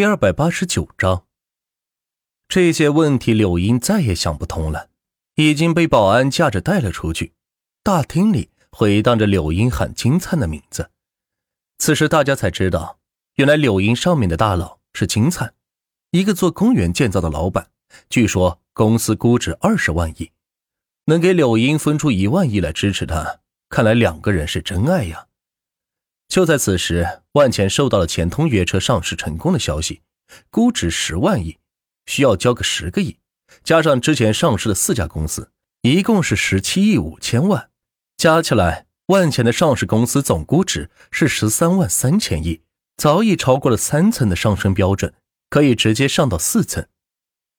第二百八十九章，这些问题柳英再也想不通了，已经被保安架着带了出去。大厅里回荡着柳英喊金灿的名字。此时大家才知道，原来柳英上面的大佬是金灿，一个做公园建造的老板。据说公司估值二十万亿，能给柳英分出一万亿来支持他，看来两个人是真爱呀。就在此时，万钱收到了钱通约车上市成功的消息，估值十万亿，需要交个十个亿，加上之前上市的四家公司，一共是十七亿五千万，加起来，万钱的上市公司总估值是十三万三千亿，早已超过了三层的上升标准，可以直接上到四层。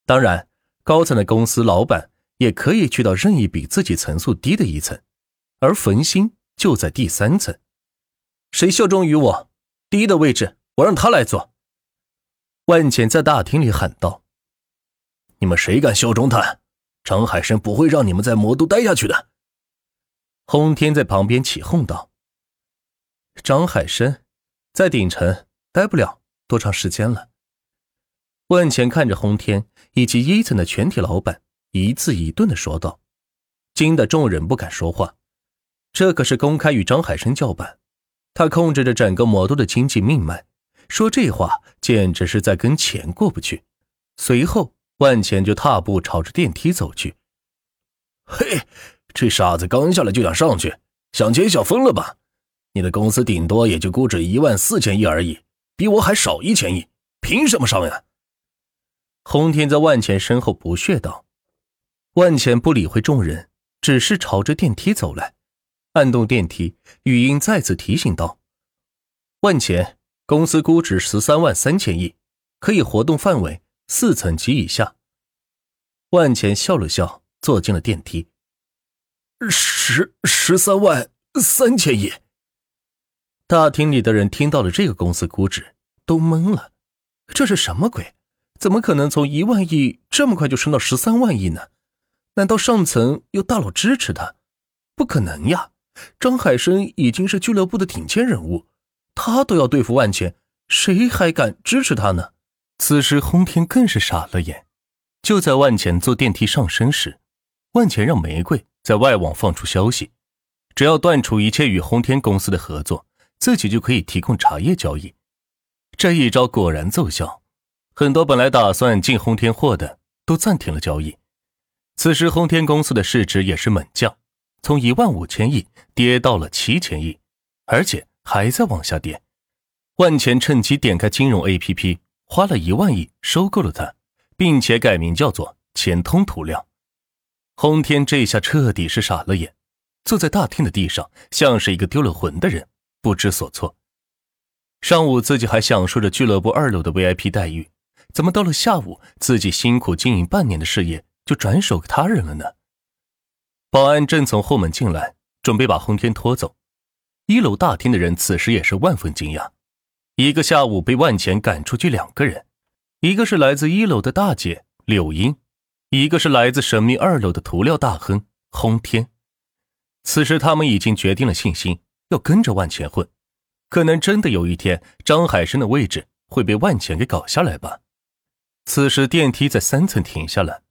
当然，高层的公司老板也可以去到任意比自己层数低的一层，而冯鑫就在第三层。谁效忠于我，第一的位置我让他来做。万浅在大厅里喊道：“你们谁敢效忠他？张海生不会让你们在魔都待下去的。”轰天在旁边起哄道：“张海生在鼎城待不了多长时间了。”万浅看着轰天以及一层的全体老板，一字一顿的说道：“惊得众人不敢说话，这可是公开与张海生叫板。”他控制着整个魔都的经济命脉，说这话简直是在跟钱过不去。随后，万钱就踏步朝着电梯走去。嘿，这傻子刚下来就想上去，想钱想疯了吧？你的公司顶多也就估值一万四千亿而已，比我还少一千亿，凭什么上呀？洪天在万钱身后不屑道。万钱不理会众人，只是朝着电梯走来。按动电梯，语音再次提醒道：“万钱，公司估值十三万三千亿，可以活动范围四层及以下。”万钱笑了笑，坐进了电梯。十十三万三千亿。大厅里的人听到了这个公司估值，都懵了。这是什么鬼？怎么可能从一万亿这么快就升到十三万亿呢？难道上层有大佬支持他？不可能呀！张海生已经是俱乐部的顶尖人物，他都要对付万钱，谁还敢支持他呢？此时，轰天更是傻了眼。就在万钱坐电梯上升时，万钱让玫瑰在外网放出消息，只要断除一切与轰天公司的合作，自己就可以提供茶叶交易。这一招果然奏效，很多本来打算进轰天货的都暂停了交易。此时，轰天公司的市值也是猛降。从一万五千亿跌到了七千亿，而且还在往下跌。万钱趁机点开金融 APP，花了一万亿收购了它，并且改名叫做钱通涂料。轰天这下彻底是傻了眼，坐在大厅的地上，像是一个丢了魂的人，不知所措。上午自己还享受着俱乐部二楼的 VIP 待遇，怎么到了下午，自己辛苦经营半年的事业就转手给他人了呢？保安正从后门进来，准备把轰天拖走。一楼大厅的人此时也是万分惊讶：一个下午被万钱赶出去两个人，一个是来自一楼的大姐柳英，一个是来自神秘二楼的涂料大亨轰天。此时他们已经决定了信心，要跟着万钱混。可能真的有一天，张海生的位置会被万钱给搞下来吧。此时电梯在三层停下了，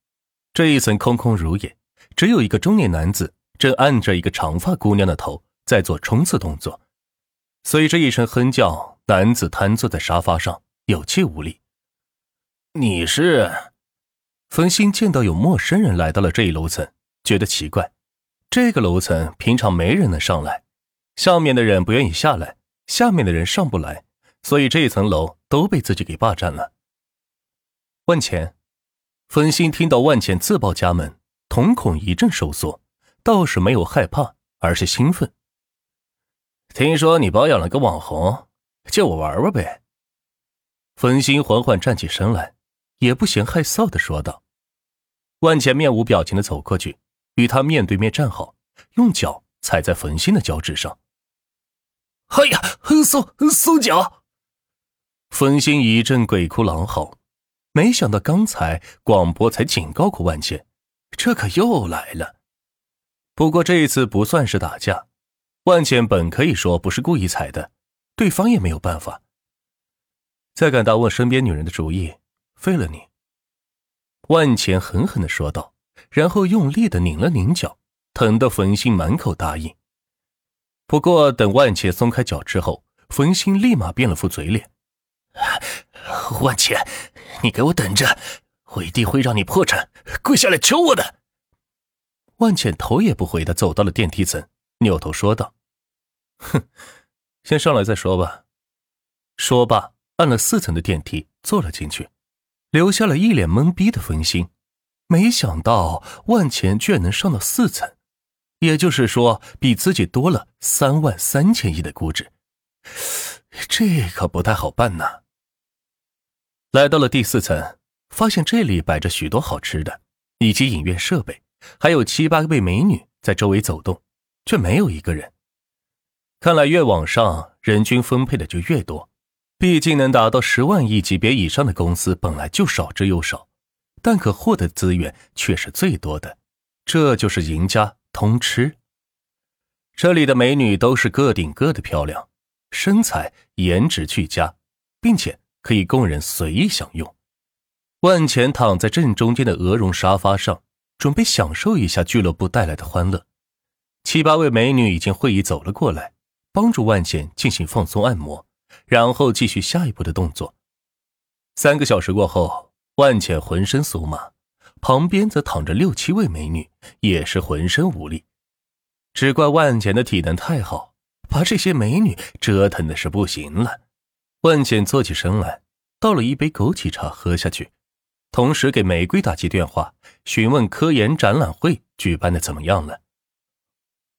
这一层空空如也。只有一个中年男子正按着一个长发姑娘的头在做冲刺动作，随着一声哼叫，男子瘫坐在沙发上，有气无力。你是？冯鑫见到有陌生人来到了这一楼层，觉得奇怪。这个楼层平常没人能上来，上面的人不愿意下来，下面的人上不来，所以这一层楼都被自己给霸占了。万钱，冯鑫听到万钱自报家门。瞳孔一阵收缩，倒是没有害怕，而是兴奋。听说你包养了个网红，借我玩玩呗。冯鑫缓缓站起身来，也不嫌害臊的说道。万钱面无表情的走过去，与他面对面站好，用脚踩在冯鑫的脚趾上。哎呀，松松脚！冯鑫一阵鬼哭狼嚎，没想到刚才广播才警告过万茜。这可又来了，不过这一次不算是打架，万茜本可以说不是故意踩的，对方也没有办法。再敢打我身边女人的主意，废了你！”万钱狠狠的说道，然后用力的拧了拧脚，疼得冯鑫满口答应。不过，等万钱松开脚之后，冯鑫立马变了副嘴脸：“万钱，你给我等着，我一定会让你破产，跪下来求我的！”万茜头也不回的走到了电梯层，扭头说道：“哼，先上来再说吧。”说罢，按了四层的电梯，坐了进去。留下了一脸懵逼的冯鑫，没想到万钱居然能上到四层，也就是说比自己多了三万三千亿的估值，这可不太好办呐。来到了第四层，发现这里摆着许多好吃的，以及影院设备，还有七八位美女在周围走动，却没有一个人。看来越往上，人均分配的就越多。毕竟能达到十万亿级别以上的公司本来就少之又少，但可获得资源却是最多的，这就是赢家通吃。这里的美女都是个顶个的漂亮，身材颜值俱佳，并且可以供人随意享用。万钱躺在正中间的鹅绒沙发上，准备享受一下俱乐部带来的欢乐。七八位美女已经会意走了过来，帮助万钱进行放松按摩。然后继续下一步的动作。三个小时过后，万茜浑身酥麻，旁边则躺着六七位美女，也是浑身无力。只怪万茜的体能太好，把这些美女折腾的是不行了。万茜坐起身来，倒了一杯枸杞茶喝下去，同时给玫瑰打起电话，询问科研展览会举办的怎么样了。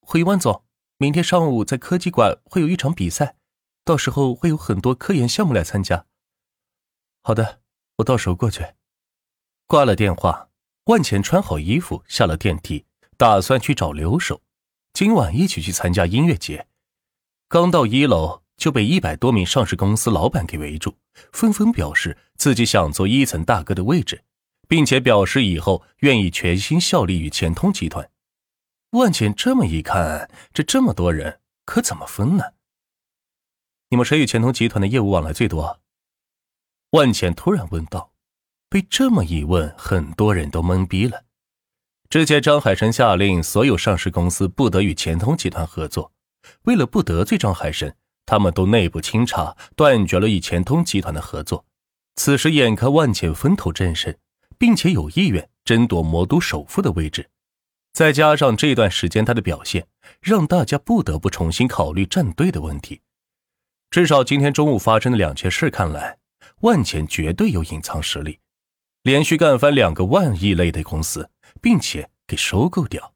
回万总，明天上午在科技馆会有一场比赛。到时候会有很多科研项目来参加。好的，我到时候过去。挂了电话，万钱穿好衣服下了电梯，打算去找刘守，今晚一起去参加音乐节。刚到一楼就被一百多名上市公司老板给围住，纷纷表示自己想做一层大哥的位置，并且表示以后愿意全心效力于钱通集团。万钱这么一看，这这么多人可怎么分呢？你们谁与钱通集团的业务往来最多？万茜突然问道。被这么一问，很多人都懵逼了。之前张海生下令所有上市公司不得与钱通集团合作，为了不得罪张海生，他们都内部清查，断绝了与钱通集团的合作。此时眼看万茜风头正盛，并且有意愿争夺魔都首富的位置，再加上这段时间他的表现，让大家不得不重新考虑站队的问题。至少今天中午发生的两件事看来，万钱绝对有隐藏实力，连续干翻两个万亿类的公司，并且给收购掉。